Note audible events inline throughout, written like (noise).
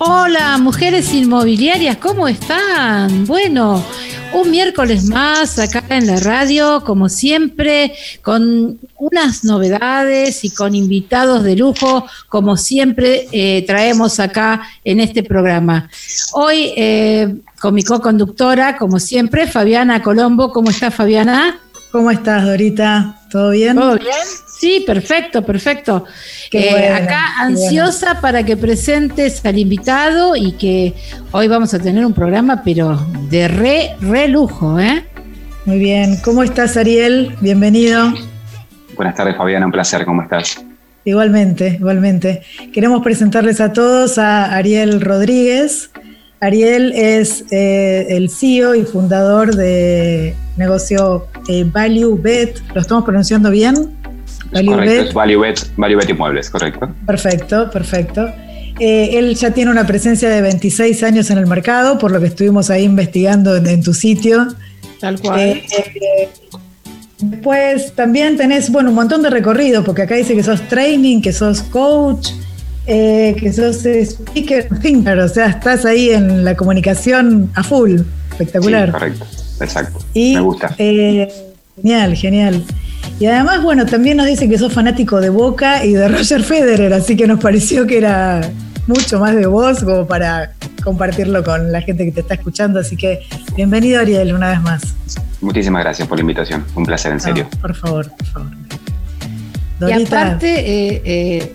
Hola, mujeres inmobiliarias, ¿cómo están? Bueno, un miércoles más acá en la radio, como siempre, con unas novedades y con invitados de lujo, como siempre eh, traemos acá en este programa. Hoy eh, con mi co-conductora, como siempre, Fabiana Colombo. ¿Cómo está Fabiana? ¿Cómo estás, Dorita? ¿Todo bien? ¿Todo bien? Sí, perfecto, perfecto. Eh, acá ansiosa para que presentes al invitado y que hoy vamos a tener un programa, pero de re, re lujo, ¿eh? Muy bien. ¿Cómo estás, Ariel? Bienvenido. Buenas tardes, Fabiana. Un placer. ¿Cómo estás? Igualmente, igualmente. Queremos presentarles a todos a Ariel Rodríguez. Ariel es eh, el CEO y fundador de negocio eh, Value Bet. ¿Lo estamos pronunciando bien? Correcto, es Value Bet, Inmuebles, correcto. Perfecto, perfecto. Eh, él ya tiene una presencia de 26 años en el mercado, por lo que estuvimos ahí investigando en, tu sitio. Tal cual. Eh, eh, después también tenés, bueno, un montón de recorrido, porque acá dice que sos training, que sos coach, que sos speaker, (laughs) thinker, o sea, estás ahí en la comunicación a full. Espectacular. Sí, correcto, exacto. Me gusta. Genial, genial. Y además, bueno, también nos dice que sos fanático de Boca y de Roger Federer, así que nos pareció que era mucho más de vos como para compartirlo con la gente que te está escuchando. Así que bienvenido Ariel una vez más. Muchísimas gracias por la invitación, un placer en serio. por favor, por favor. Y aparte, eh, eh,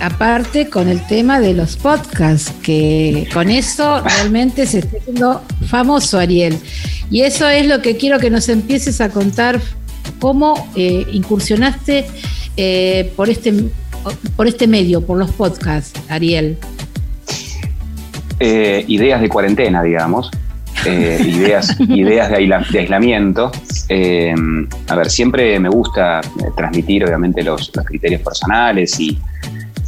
aparte con el tema de los podcasts, que con eso realmente se está haciendo famoso Ariel. Y eso es lo que quiero que nos empieces a contar ¿Cómo eh, incursionaste eh, por, este, por este medio, por los podcasts, Ariel? Eh, ideas de cuarentena, digamos. ideas, (laughs) ideas de, aislamiento. a ver, siempre me gusta transmitir, obviamente, los, criterios personales y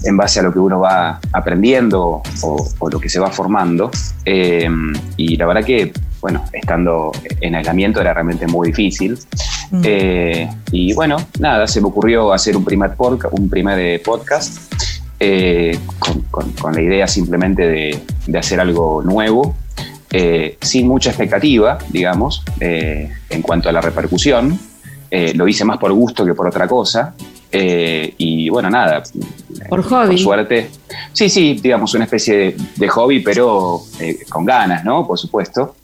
en base a lo que uno va aprendiendo o, lo que se va formando. y la verdad que, bueno, estando en aislamiento era realmente muy difícil. Mm. Eh, y bueno, nada, se me ocurrió hacer un primer, podcast, un primer podcast eh, con, la idea simplemente de, hacer algo nuevo, eh, sin mucha expectativa, digamos, en cuanto a la repercusión. lo hice más por gusto que por otra cosa. Y bueno, nada. Por hobby. Por suerte. Sí, sí, digamos, una especie de, de hobby, pero con ganas, ¿no? Por supuesto.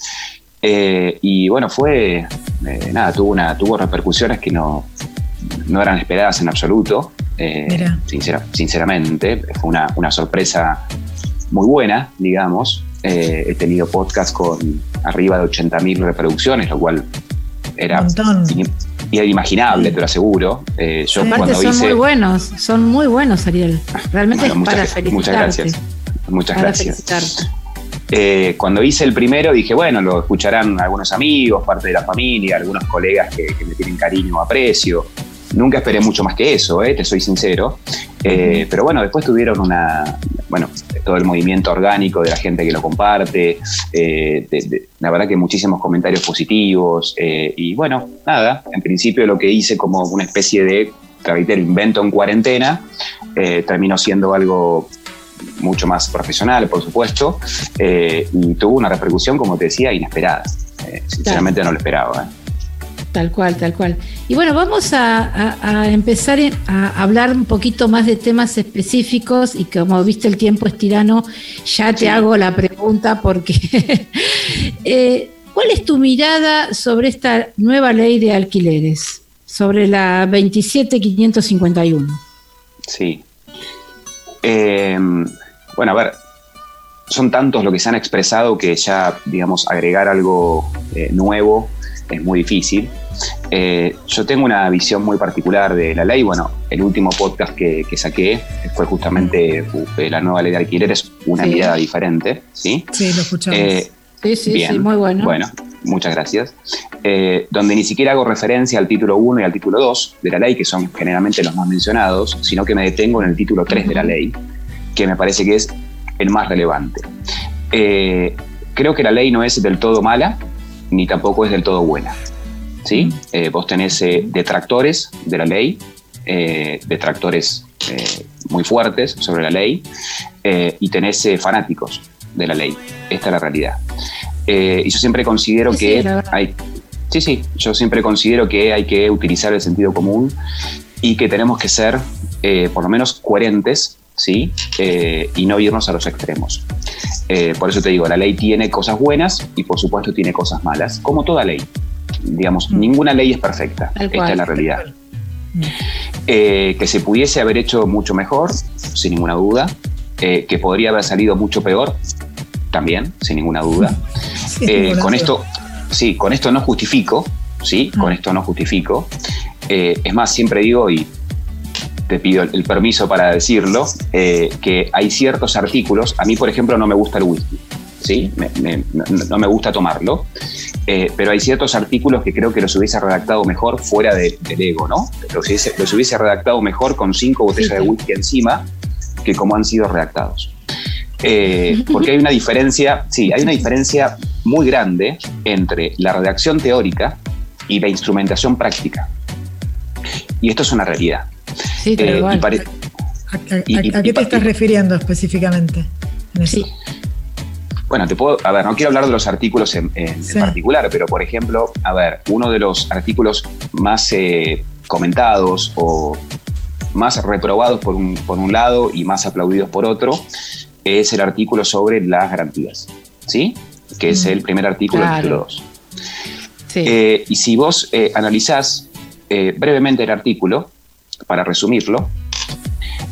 Eh, y bueno, fue, eh, nada, tuvo, una, tuvo repercusiones que no, no eran esperadas en absoluto. Eh, sinceramente, fue una, una, sorpresa muy buena, digamos. he tenido podcast con arriba de 80.000 reproducciones, lo cual era inimaginable, te lo aseguro. yo cuando son muy buenos, son muy buenos, Ariel. Realmente es para felicitarte. Muchas gracias. Muchas gracias. Eh, cuando hice el primero dije, bueno, lo escucharán algunos amigos, parte de la familia, algunos colegas que, me tienen cariño aprecio. Nunca esperé mucho más que eso, eh, te soy sincero. Eh, pero bueno, después tuvieron una, bueno, todo el movimiento orgánico de la gente que lo comparte, la verdad que muchísimos comentarios positivos. y bueno, nada, en principio lo que hice como una especie de, reitero, invento en cuarentena, terminó siendo algo mucho más profesional, por supuesto, eh, y tuvo una repercusión, como te decía, inesperada. Eh, sinceramente no lo esperaba. ¿Eh? Tal cual, tal cual. Y bueno, vamos a, empezar a hablar un poquito más de temas específicos y como viste el tiempo es tirano, ya te hago la pregunta porque (laughs) ¿cuál es tu mirada sobre esta nueva ley de alquileres? Sobre la 27551. Sí, eh, bueno, a ver, son tantos los que se han expresado que ya, digamos, agregar algo eh, nuevo es muy difícil. Eh, yo tengo una visión muy particular de la ley. Bueno, el último podcast que, saqué fue justamente la nueva ley de alquileres, una mirada diferente. Sí, sí lo escuchamos. sí, sí, sí, muy bueno. Bueno, muchas gracias, eh, donde ni siquiera hago referencia al título 1 y al título 2 de la ley, que son generalmente los más mencionados, sino que me detengo en el título 3 de la ley, que me parece que es el más relevante. Eh, creo que la ley no es del todo mala, ni tampoco es del todo buena. ¿sí? Eh, vos tenés detractores de la ley, detractores muy fuertes sobre la ley, eh, y tenés eh, fanáticos de la ley. Esta es la realidad. y yo siempre considero que hay... Sí, sí, yo siempre considero que hay que utilizar el sentido común y que tenemos que ser, por lo menos, coherentes ¿sí? y no irnos a los extremos. por eso te digo, la ley tiene cosas buenas y por supuesto tiene cosas malas, como toda ley. Digamos, mm. ninguna ley es perfecta. Esta es la realidad. Eh, que se pudiese haber hecho mucho mejor, sin ninguna duda. Eh, que podría haber salido mucho peor, también, sin ninguna duda. (laughs) Eh, con esto, sí, con esto no justifico, sí, con ah. esto no justifico. es más, siempre digo, y te pido el, permiso para decirlo, que hay ciertos artículos, a mí por ejemplo no me gusta el whisky, ¿sí? no me gusta tomarlo. Eh, pero hay ciertos artículos que creo que los hubiese redactado mejor fuera del ego, ¿no? Los hubiese, los hubiese, redactado mejor con cinco botellas de whisky encima que como han sido redactados. Eh, porque hay una diferencia, sí, hay una diferencia muy grande entre la redacción teórica y la instrumentación práctica. Y esto es una realidad. Sí, eh, ¿A, qué te estás refiriendo específicamente? Sí. Bueno, te puedo, a ver, no quiero hablar de los artículos en, particular, pero por ejemplo, a ver, uno de los artículos más eh, comentados o más reprobados por un, por un lado y más aplaudidos por otro es el artículo sobre las garantías, ¿sí? Que es el primer artículo del título 2. Eh, y si vos eh, analizás brevemente el artículo, para resumirlo,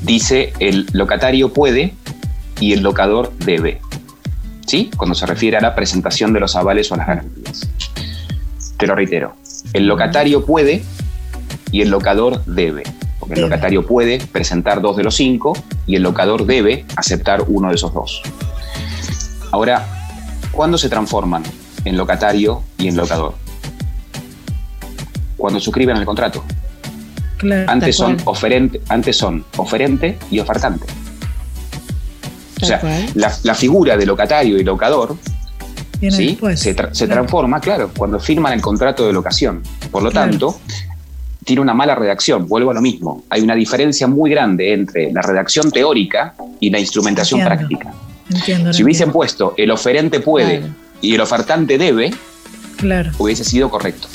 dice el locatario puede y el locador debe. Cuando se refiere a la presentación de los avales o las garantías. Te lo reitero, el locatario puede y el locador debe. Porque el locatario puede presentar dos de los cinco y el locador debe aceptar uno de esos dos. Ahora, ¿cuándo se transforman en locatario y en locador? Cuando suscriben el contrato. Antes, son oferente, antes son oferente y ofertante. O sea, la, figura de locatario y locador ¿sí? se, transforma, claro, cuando firman el contrato de locación. Por lo tanto, tiene una mala redacción. Vuelvo a lo mismo. Hay una diferencia muy grande entre la redacción teórica y la instrumentación práctica. si hubiesen puesto el oferente puede y el ofertante debe, claro. hubiese sido correcto.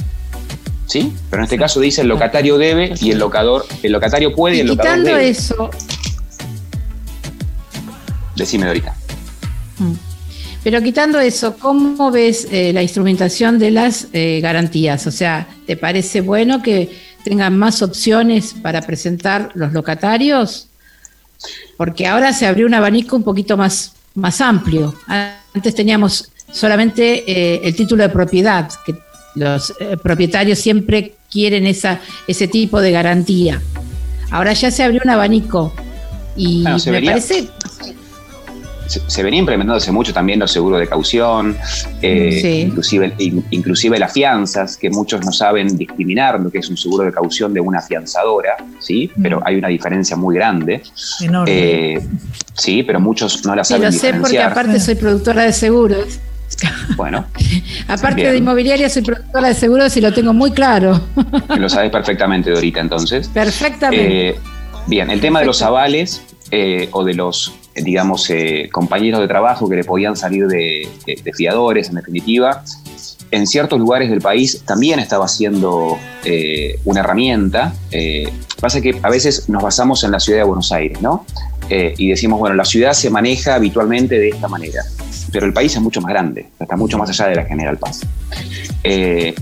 ¿Sí? Pero en este caso dice el locatario debe y el locador, el locatario puede y, el locador debe. eso, Decime ahorita. Mm. Pero quitando eso, ¿cómo ves eh, la instrumentación de las eh, garantías? O sea, ¿te parece bueno que tengan más opciones para presentar los locatarios? Porque ahora se abrió un abanico un poquito más, más amplio. Antes teníamos solamente eh, el título de propiedad, que los propietarios siempre quieren esa, ese tipo de garantía. Ahora ya se abrió un abanico y me parece se, venía implementando hace mucho también los seguros de caución, eh, inclusive, inclusive las fianzas, que muchos no saben discriminar lo que es un seguro de caución de una fianzadora, ¿sí? Mm. Pero hay una diferencia muy grande. Eh, sí, pero muchos no la saben sí, lo sé porque aparte soy productora de seguros. (laughs) Bueno. Aparte de inmobiliaria, soy productora de seguros y lo tengo muy claro. Lo sabes perfectamente, Dorita, entonces. Perfectamente. Eh, bien, el tema de los avales o de los digamos, eh, compañeros de trabajo que le podían salir de, fiadores, en definitiva. En ciertos lugares del país también estaba siendo eh, una herramienta. Eh, pasa que a veces nos basamos en la ciudad de Buenos Aires, ¿no? y decimos, bueno, la ciudad se maneja habitualmente de esta manera, pero el país es mucho más grande, está mucho más allá de la General Paz.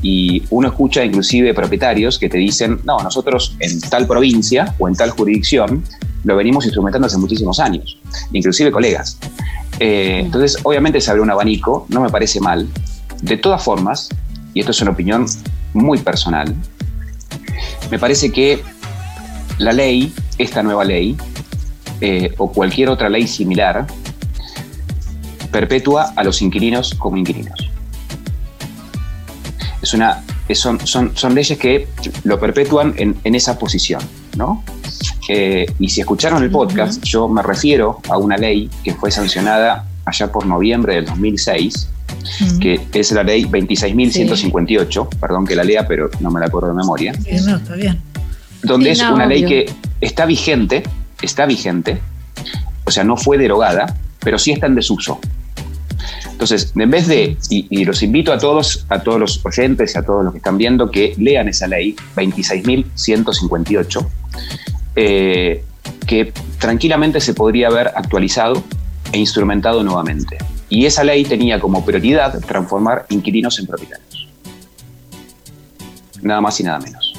y uno escucha inclusive propietarios que te dicen, no, nosotros en tal provincia o en tal jurisdicción lo venimos instrumentando hace muchísimos años, inclusive colegas. Eh, entonces, obviamente se abre un abanico, no me parece mal. De todas formas, y esto es una opinión muy personal, me parece que la ley, esta nueva ley, eh, o cualquier otra ley similar, perpetúa a los inquilinos como inquilinos. Es una, son, son, son leyes que lo perpetúan en, en esa posición, ¿no? Eh, y si escucharon el podcast, yo me refiero a una ley que fue sancionada allá por noviembre del 2006, que es la ley 26.158, perdón que la lea, pero no me la acuerdo de memoria. Sí, no, está bien. Donde es una ley que está vigente, está vigente, o sea, no fue derogada, pero sí está en desuso. Entonces, en vez de, y, los invito a todos, a todos los oyentes y a todos los que están viendo, que lean esa ley 26.158, eh, que tranquilamente se podría haber actualizado e instrumentado nuevamente. Y esa ley tenía como prioridad transformar inquilinos en propietarios. Nada más y nada menos.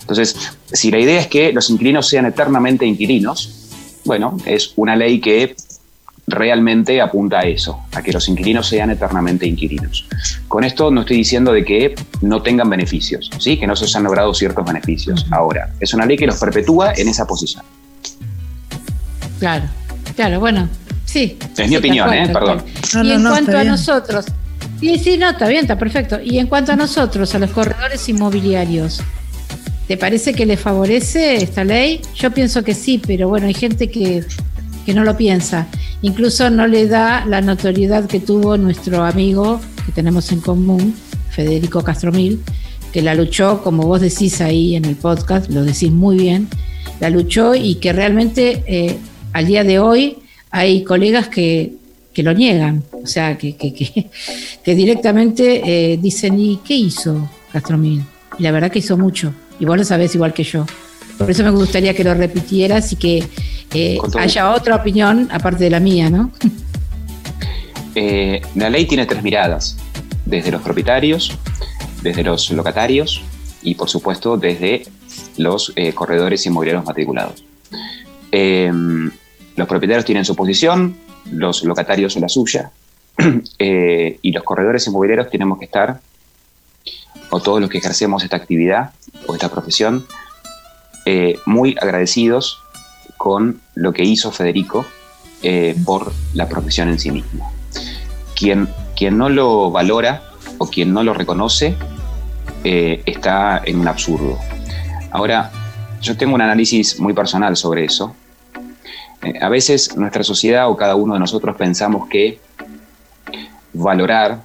Entonces, si la idea es que los inquilinos sean eternamente inquilinos, bueno, es una ley que realmente apunta a eso, a que los inquilinos sean eternamente inquilinos. Con esto no estoy diciendo de que no tengan beneficios, ¿sí? que no se han logrado ciertos beneficios. Ahora, es una ley que los perpetúa en esa posición. Claro, claro, bueno, sí. Es mi opinión, ¿eh? Perdón. y en cuanto a nosotros, sí, sí, no, está bien, está perfecto. Y en cuanto a nosotros, a los corredores inmobiliarios, ¿te parece que les favorece esta ley? Yo pienso que sí, pero bueno, hay gente que que no lo piensa. Incluso no le da la notoriedad que tuvo nuestro amigo que tenemos en común, Federico Castromil, que la luchó, como vos decís ahí en el podcast, lo decís muy bien, la luchó y que realmente eh, al día de hoy hay colegas que, lo niegan, o sea, que, (laughs) que, directamente eh, dicen, ¿y qué hizo Castromil? Y la verdad que hizo mucho, y vos lo sabés igual que yo. Por eso me gustaría que lo repitieras y que eh, haya otra opinión aparte de la mía, ¿no? (laughs) Eh, la ley tiene tres miradas, desde los propietarios, desde los locatarios y por supuesto desde los eh, corredores inmobiliarios matriculados. los propietarios tienen su posición, los locatarios la suya (clears throat) y los corredores inmobiliarios tenemos que estar, o todos los que ejercemos esta actividad o esta profesión, muy agradecidos con lo que hizo Federico eh, por la profesión en sí mismo. Quien, quien no lo valora o quien no lo reconoce eh, está en un absurdo. Ahora, yo tengo un análisis muy personal sobre eso. Eh, a veces nuestra sociedad o cada uno de nosotros pensamos que valorar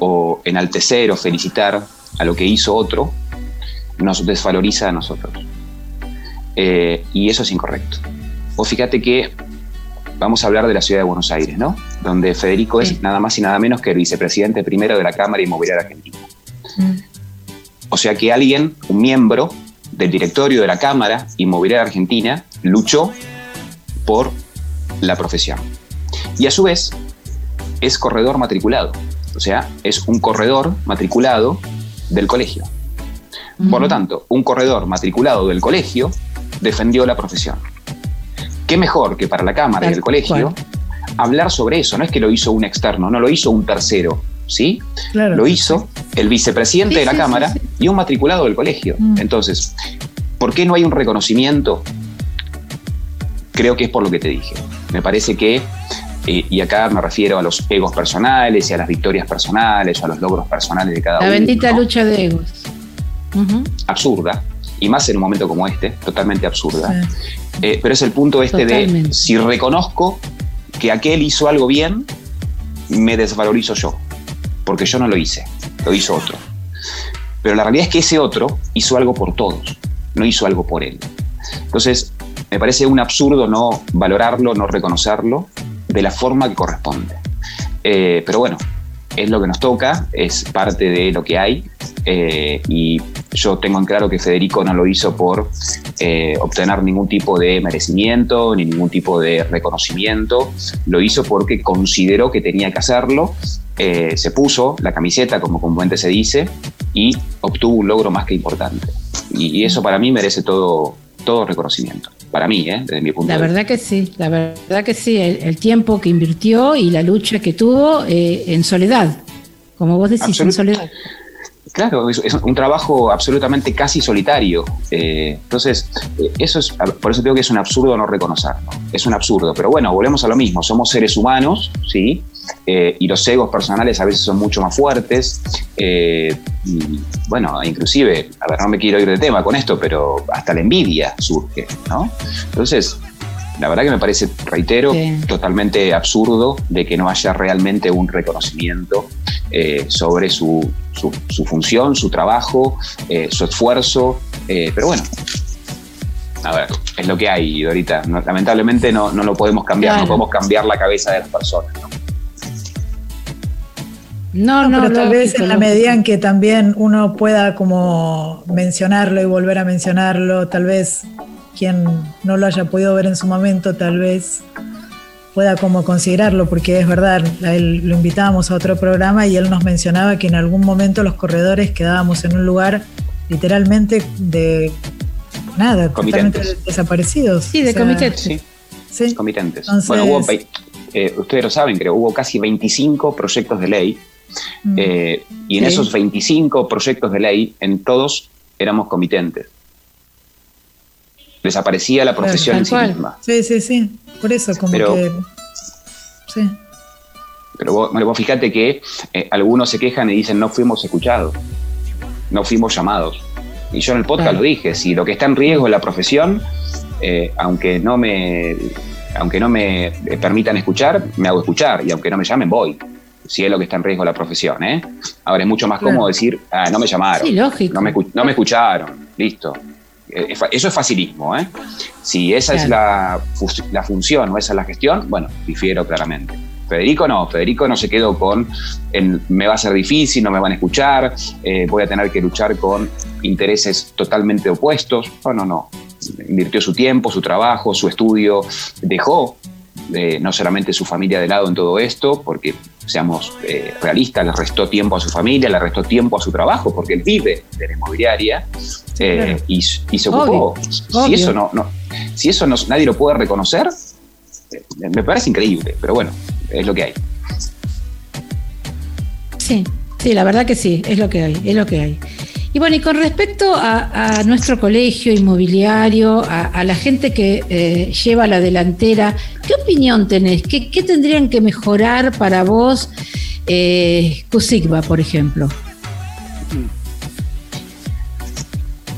o enaltecer o felicitar a lo que hizo otro nos desvaloriza a nosotros. Eh, y eso es incorrecto. O fíjate que vamos a hablar de la ciudad de Buenos Aires, ¿no? Donde Federico es nada más y nada menos que el vicepresidente primero de la Cámara Inmobiliaria Argentina. Mm. O sea que alguien, un miembro del directorio de la Cámara Inmobiliaria Argentina, luchó por la profesión. Y a su vez es corredor matriculado, o sea, es un corredor matriculado del colegio. Por lo tanto, un corredor matriculado del colegio defendió la profesión. ¿Qué mejor que para la Cámara y el colegio hablar sobre eso? No es que lo hizo un externo, no lo hizo un tercero, ¿sí? lo hizo el vicepresidente de la Cámara y un matriculado del colegio. Mm. Entonces, ¿por qué no hay un reconocimiento? Creo que es por lo que te dije. Me parece que, eh, y acá me refiero a los egos personales y a las victorias personales o a los logros personales de cada uno. La bendita lucha de egos. Absurda, y más en un momento como este, totalmente absurda. Eh, pero es el punto este de si reconozco que aquel hizo algo bien, me desvalorizo yo, porque yo no lo hice, lo hizo otro. Pero la realidad es que ese otro hizo algo por todos, no hizo algo por él. Entonces, me parece un absurdo no valorarlo, no reconocerlo de la forma que corresponde. Eh, pero bueno, es lo que nos toca, es parte de lo que hay eh, y yo tengo en claro que Federico no lo hizo por eh, obtener ningún tipo de merecimiento ni ningún tipo de reconocimiento, lo hizo porque consideró que tenía que hacerlo, eh, se puso la camiseta, como comúnmente se dice, y obtuvo un logro más que importante. Y, eso para mí merece todo, todo reconocimiento. Para mí, ¿eh? desde mi punto la de vista. La verdad que sí, la verdad que sí, el, tiempo que invirtió y la lucha que tuvo en soledad, como vos decís, en soledad. Claro, es, un trabajo absolutamente casi solitario. Eh, entonces, eh, eso es, por eso digo que es un absurdo no reconocerlo. Es un absurdo. Pero bueno, volvemos a lo mismo. Somos seres humanos, ¿sí? Eh, y los egos personales a veces son mucho más fuertes. bueno, inclusive, a ver, no me quiero ir de tema con esto, pero hasta la envidia surge, ¿no? Entonces, la verdad que me parece, reitero, totalmente absurdo de que no haya realmente un reconocimiento eh, sobre su, función, su trabajo, eh, su esfuerzo. Eh, pero bueno, a ver, es lo que hay, Dorita. lamentablemente no, no, lo podemos cambiar, no podemos cambiar la cabeza de las personas. No, no, pero tal vez en la medida en que también uno pueda como mencionarlo y volver a mencionarlo, tal vez quien no lo haya podido ver en su momento, tal vez pueda como considerarlo, porque es verdad, él, lo invitábamos a otro programa y él nos mencionaba que en algún momento los corredores quedábamos en un lugar literalmente de nada, totalmente desaparecidos. Sí, de comitentes. Sí. Comitentes. bueno, hubo, eh, ustedes lo saben, creo, hubo casi 25 proyectos de ley Mm. Eh, y en esos 25 proyectos de ley, en todos éramos comitentes. Desaparecía la profesión en sí misma. Sí, sí, sí. Por eso, como pero, que. Sí. Pero vos, fíjate que eh, algunos se quejan y dicen no fuimos escuchados, no fuimos llamados. Y yo en el podcast lo dije, si lo que está en riesgo es la profesión, eh, aunque no me aunque no me permitan escuchar, me hago escuchar y aunque no me llamen, voy si es lo que está en riesgo la profesión. ¿eh? Ahora es mucho más cómodo decir, ah, no me llamaron, No, me, escucharon, listo. Eh, eso es facilismo. ¿eh? Si esa es la, la, función o esa es la gestión, bueno, difiero claramente. Federico no, Federico no se quedó con me va a ser difícil, no me van a escuchar, eh, voy a tener que luchar con intereses totalmente opuestos. No, no, no. Invirtió su tiempo, su trabajo, su estudio, dejó no solamente su familia de lado en todo esto, porque seamos eh, realistas, le restó tiempo a su familia, le restó tiempo a su trabajo, porque él vive de la inmobiliaria eh, y, se ocupó. Si eso no, no, si eso no, nadie lo puede reconocer, eh, me parece increíble, pero bueno, es lo que hay. Sí, sí, la verdad que sí, es lo que hay, es lo que hay. Y bueno, y con respecto a, nuestro colegio inmobiliario, a, la gente que eh, lleva la delantera, ¿qué opinión tenés? ¿Qué, tendrían que mejorar para vos eh, Cusigba, por ejemplo?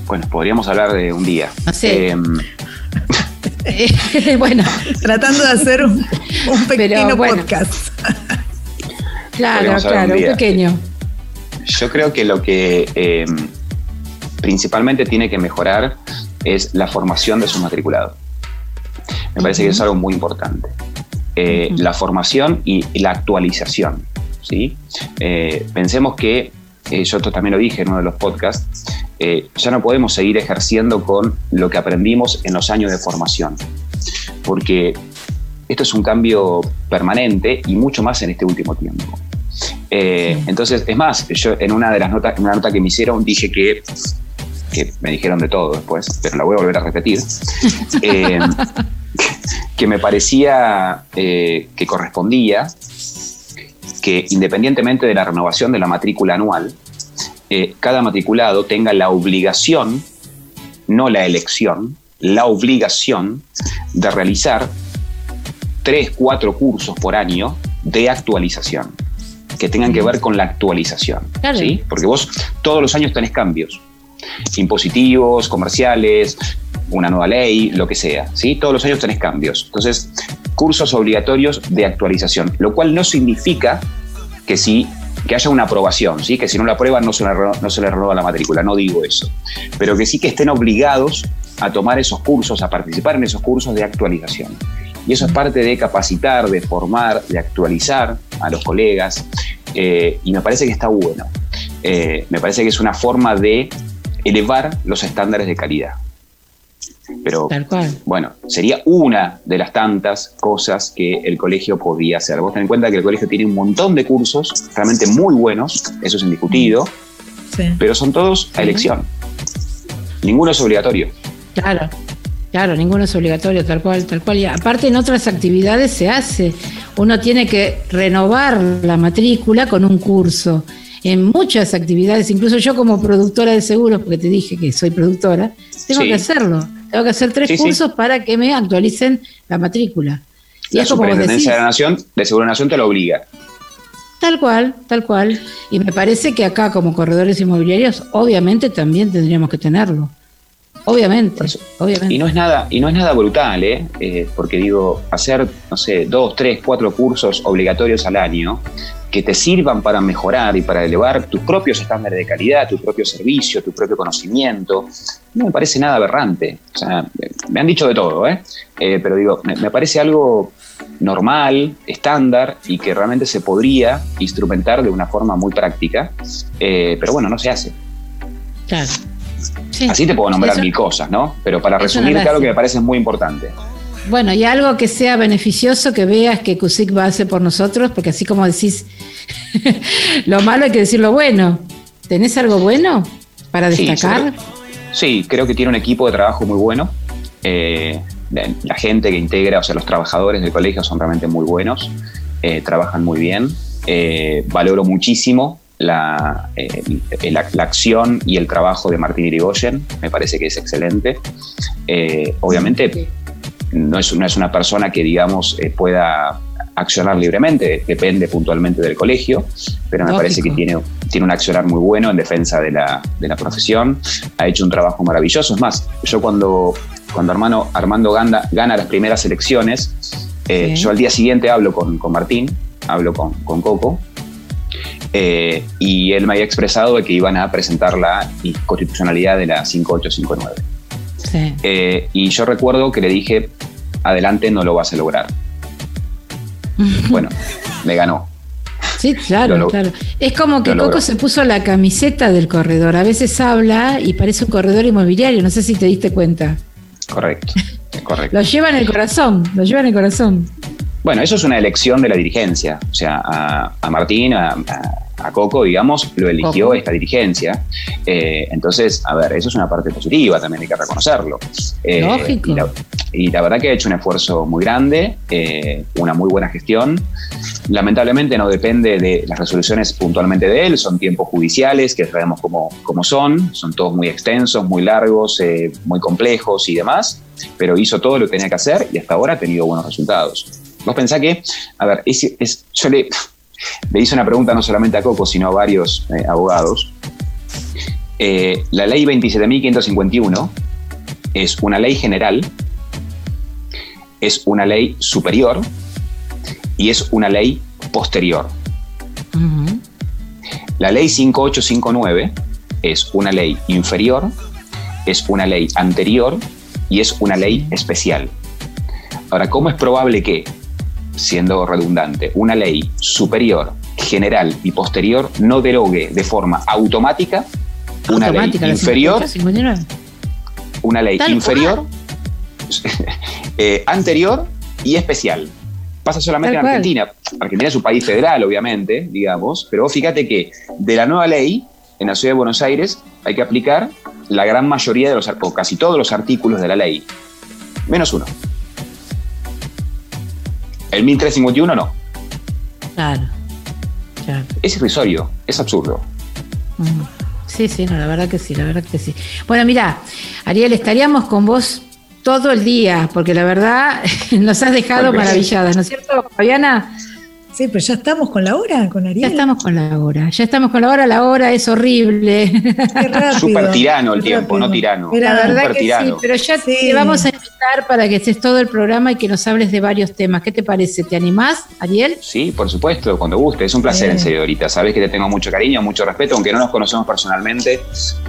Bueno, podríamos hablar de un día. Em, (laughs) bueno, tratando de hacer un, pequeño podcast. claro, claro, un pequeño. Yo creo que lo que em, principalmente tiene que mejorar es la formación de sus matriculados. Me parece que es algo muy importante. Eh, la formación y, la actualización. ¿sí? Eh, pensemos que, eh, yo también lo dije en uno de los podcasts, ya no podemos seguir ejerciendo con lo que aprendimos en los años de formación, porque esto es un cambio permanente y mucho más en este último tiempo. Eh, entonces, es más, yo en una de las notas, en una nota que me hicieron, dije que, que me dijeron de todo después, pero la voy a volver a repetir, (laughs) eh, que me parecía eh, que correspondía que independientemente de la renovación de la matrícula anual, cada matriculado tenga la obligación, no la elección, la obligación de realizar tres, cuatro cursos por año de actualización que tengan que ver con la actualización. ¿sí? Porque vos todos los años tenés cambios impositivos, comerciales, una nueva ley, lo que sea. ¿sí? Todos los años tenés cambios. Entonces, cursos obligatorios de actualización, lo cual no significa que que haya una aprobación, ¿sí? que si no la aprueban no se, le, no se le renueva la matrícula, no digo eso, pero que sí que estén obligados a tomar esos cursos, a participar en esos cursos de actualización. Y eso es parte de capacitar, de formar, de actualizar a los colegas. Eh, y me parece que está bueno. Eh, me parece que es una forma de elevar los estándares de calidad. Pero bueno, sería una de las tantas cosas que el colegio podría hacer. Vos ten en cuenta que el colegio tiene un montón de cursos realmente muy buenos, eso es indiscutido, pero son todos a elección. Ninguno es obligatorio. Claro. Claro, ninguno es obligatorio, tal cual, tal cual. Y aparte en otras actividades se hace. Uno tiene que renovar la matrícula con un curso. En muchas actividades, incluso yo como productora de seguros, porque te dije que soy productora, tengo que hacerlo. Tengo que hacer tres cursos para que me actualicen la matrícula. Y la Superintendencia de la Nación, de Seguro Nación te lo obliga. Tal cual, tal cual. Y me parece que acá como corredores inmobiliarios, obviamente también tendríamos que tenerlo. Obviamente, obviamente. Y no es nada, y no es nada brutal, ¿eh? ¿eh? Porque digo, hacer, no sé, dos, tres, cuatro cursos obligatorios al año que te sirvan para mejorar y para elevar tus propios estándares de calidad, tu propio servicio, tu propio conocimiento, no me parece nada aberrante. O sea, me han dicho de todo, ¿eh? eh pero digo, me, parece algo normal, estándar y que realmente se podría instrumentar de una forma muy práctica, eh, pero bueno, no se hace. Claro. Así te puedo nombrar mil cosas, ¿no? Pero para resumir, algo que me parece muy importante. Bueno, y algo que sea beneficioso, que veas que CUSIC va a hacer por nosotros, porque así como decís (laughs) lo malo hay que decir lo bueno. ¿Tenés algo bueno para destacar? Sí, creo que tiene un equipo de trabajo muy bueno. Eh, la gente que integra, o sea, los trabajadores del colegio son realmente muy buenos, eh, trabajan muy bien. Eh, valoro muchísimo la, la, acción y el trabajo de Martín Irigoyen, me parece que es excelente. obviamente no es, no es, una persona que, digamos, pueda accionar libremente, depende puntualmente del colegio, pero me parece que tiene, tiene un accionar muy bueno en defensa de la, de la profesión, ha hecho un trabajo maravilloso. Es más, yo cuando, cuando hermano, Armando Ganda, gana las primeras elecciones, eh, yo al día siguiente hablo con, con Martín, hablo con, con Coco, eh, y él me había expresado de que iban a presentar la constitucionalidad de la 5859. Sí. Eh, y yo recuerdo que le dije, adelante no lo vas a lograr (laughs) bueno, me ganó. Sí, claro, claro. Es como que Coco se puso la camiseta del corredor. A veces habla y parece un corredor inmobiliario. No sé si te diste cuenta. Correcto, correcto. lo lleva en el corazón, lo lleva en el corazón. Bueno, eso es una elección de la dirigencia. O sea, a, Martín, a a Coco, digamos, lo eligió esta dirigencia. Eh, entonces, a ver, eso es una parte positiva, también hay que reconocerlo. Eh, Lógico. Y la, verdad que ha hecho un esfuerzo muy grande, eh, una muy buena gestión. Lamentablemente no depende de las resoluciones puntualmente de él, son tiempos judiciales que sabemos cómo, cómo son, son todos muy extensos, muy largos, muy complejos y demás, pero hizo todo lo que tenía que hacer y hasta ahora ha tenido buenos resultados. Vos pensás que, a ver, es, es, yo le, le hice una pregunta no solamente a Coco, sino a varios eh, abogados. Eh, la ley 27.551 es una ley general, es una ley superior y es una ley posterior. La ley 5859 es una ley inferior, es una ley anterior y es una ley especial. Ahora, ¿cómo es probable que siendo redundante, una ley superior, general y posterior no derogue de forma automática una ley inferior, una ley inferior, (laughs) eh, anterior y especial. Pasa solamente en Argentina. Argentina es un país federal, obviamente, digamos, pero fíjate que de la nueva ley en la ciudad de Buenos Aires hay que aplicar la gran mayoría de los, o casi todos los artículos de la ley, menos uno. El 1351 no. Claro, Es irrisorio, es absurdo. Sí, sí, no, la verdad que sí, la verdad que sí. Bueno, mira, Ariel, estaríamos con vos todo el día, porque la verdad (laughs) nos has dejado maravilladas, ¿no es cierto, Fabiana? Sí, pero ya estamos con la hora, con Ariel. Ya estamos con la hora, ya estamos con la hora, la hora es horrible. (laughs) Súper tirano el tiempo, no tirano. la verdad que sí, pero ya te vamos a invitar para que estés todo el programa y que nos hables de varios temas. ¿Qué te parece? ¿Te animás, Ariel? Sí, por supuesto, cuando guste. Es un placer, en serio, ahorita. Sabes que te tengo mucho cariño, mucho respeto, aunque no nos conocemos personalmente,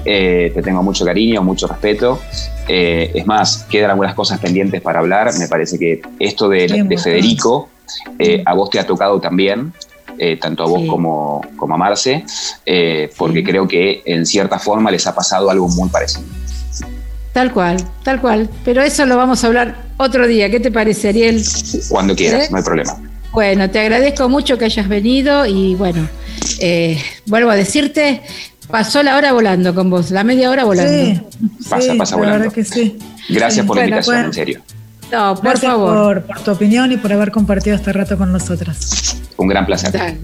eh, te tengo mucho cariño, mucho respeto. Eh, es más, quedan algunas cosas pendientes para hablar. Me parece que esto de Federico eh, a vos te ha tocado también, eh, tanto a vos como, como, a Marce, eh, porque creo que en cierta forma les ha pasado algo muy parecido. Tal cual, tal cual. Pero eso lo vamos a hablar otro día. ¿Qué te parece, Ariel? Cuando quieras, no hay problema. Bueno, te agradezco mucho que hayas venido y bueno, vuelvo a decirte, pasó la hora volando con vos, la media hora volando. Sí, pasa, pasa volando. que sí. Gracias por la invitación, en serio. No, por Gracias favor. Por, por, tu opinión y por haber compartido este rato con nosotras. Un gran placer.